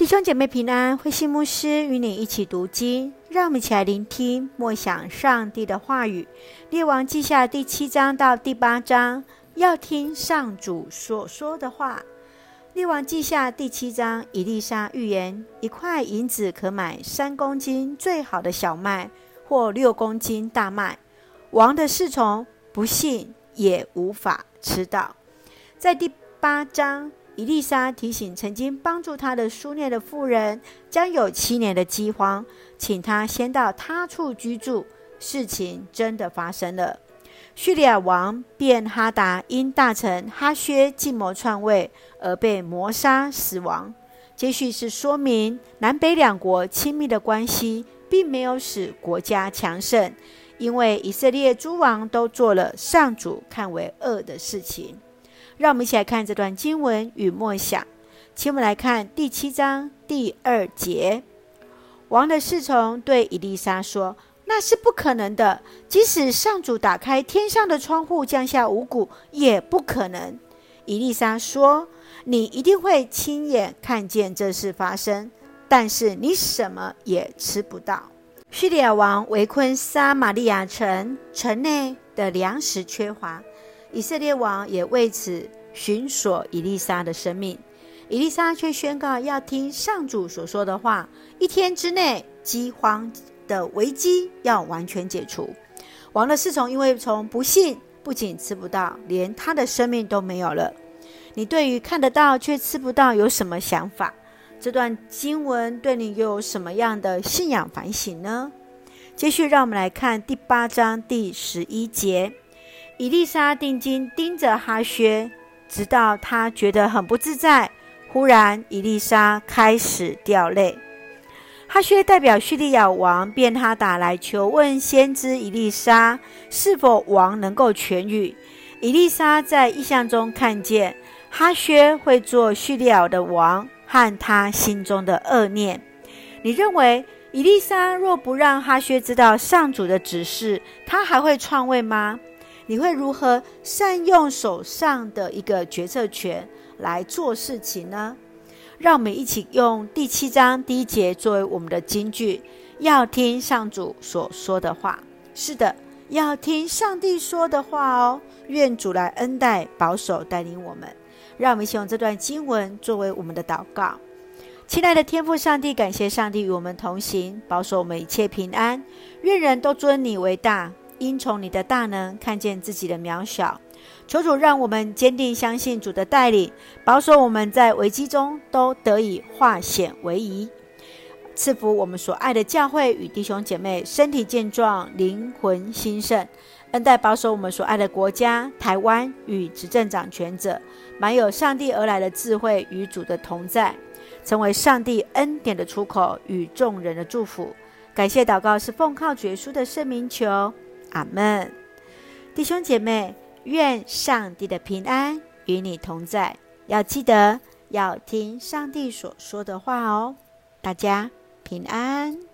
弟兄姐妹平安，慧馨牧师与你一起读经，让我们一起来聆听默想上帝的话语。列王记下第七章到第八章，要听上主所说的话。列王记下第七章，以利沙预言：一块银子可买三公斤最好的小麦，或六公斤大麦。王的侍从不信，也无法吃到。在第八章。伊丽莎提醒曾经帮助他的书念的妇人，将有七年的饥荒，请他先到他处居住。事情真的发生了。叙利亚王便哈达因大臣哈薛计谋篡位而被谋杀死亡。接续是说明南北两国亲密的关系，并没有使国家强盛，因为以色列诸王都做了上主看为恶的事情。让我们一起来看这段经文与默想。请我们来看第七章第二节。王的侍从对以利沙说：“那是不可能的，即使上主打开天上的窗户降下五谷，也不可能。”以利沙说：“你一定会亲眼看见这事发生，但是你什么也吃不到。”叙利亚王围困撒玛利亚城，城内的粮食缺乏。以色列王也为此寻索以利沙的生命，以利沙却宣告要听上主所说的话，一天之内饥荒的危机要完全解除。王的侍从因为从不信，不仅吃不到，连他的生命都没有了。你对于看得到却吃不到有什么想法？这段经文对你又有什么样的信仰反省呢？继续让我们来看第八章第十一节。以利沙定睛盯着哈薛，直到他觉得很不自在。忽然，伊丽莎开始掉泪。哈薛代表叙利亚王便哈达来求问先知伊丽莎，是否王能够痊愈。伊丽莎在意象中看见哈薛会做叙利亚的王，和他心中的恶念。你认为伊丽莎若不让哈薛知道上主的指示，他还会篡位吗？你会如何善用手上的一个决策权来做事情呢？让我们一起用第七章第一节作为我们的金句，要听上主所说的话。是的，要听上帝说的话哦。愿主来恩待、保守、带领我们。让我们一起用这段经文作为我们的祷告。亲爱的天父上帝，感谢上帝与我们同行，保守我们一切平安。愿人都尊你为大。因从你的大能看见自己的渺小，求主让我们坚定相信主的带领，保守我们在危机中都得以化险为夷，赐福我们所爱的教会与弟兄姐妹身体健壮，灵魂兴盛，恩待保守我们所爱的国家台湾与执政掌权者，满有上帝而来的智慧与主的同在，成为上帝恩典的出口与众人的祝福。感谢祷告是奉靠主耶稣的圣名求。阿门，弟兄姐妹，愿上帝的平安与你同在。要记得要听上帝所说的话哦。大家平安。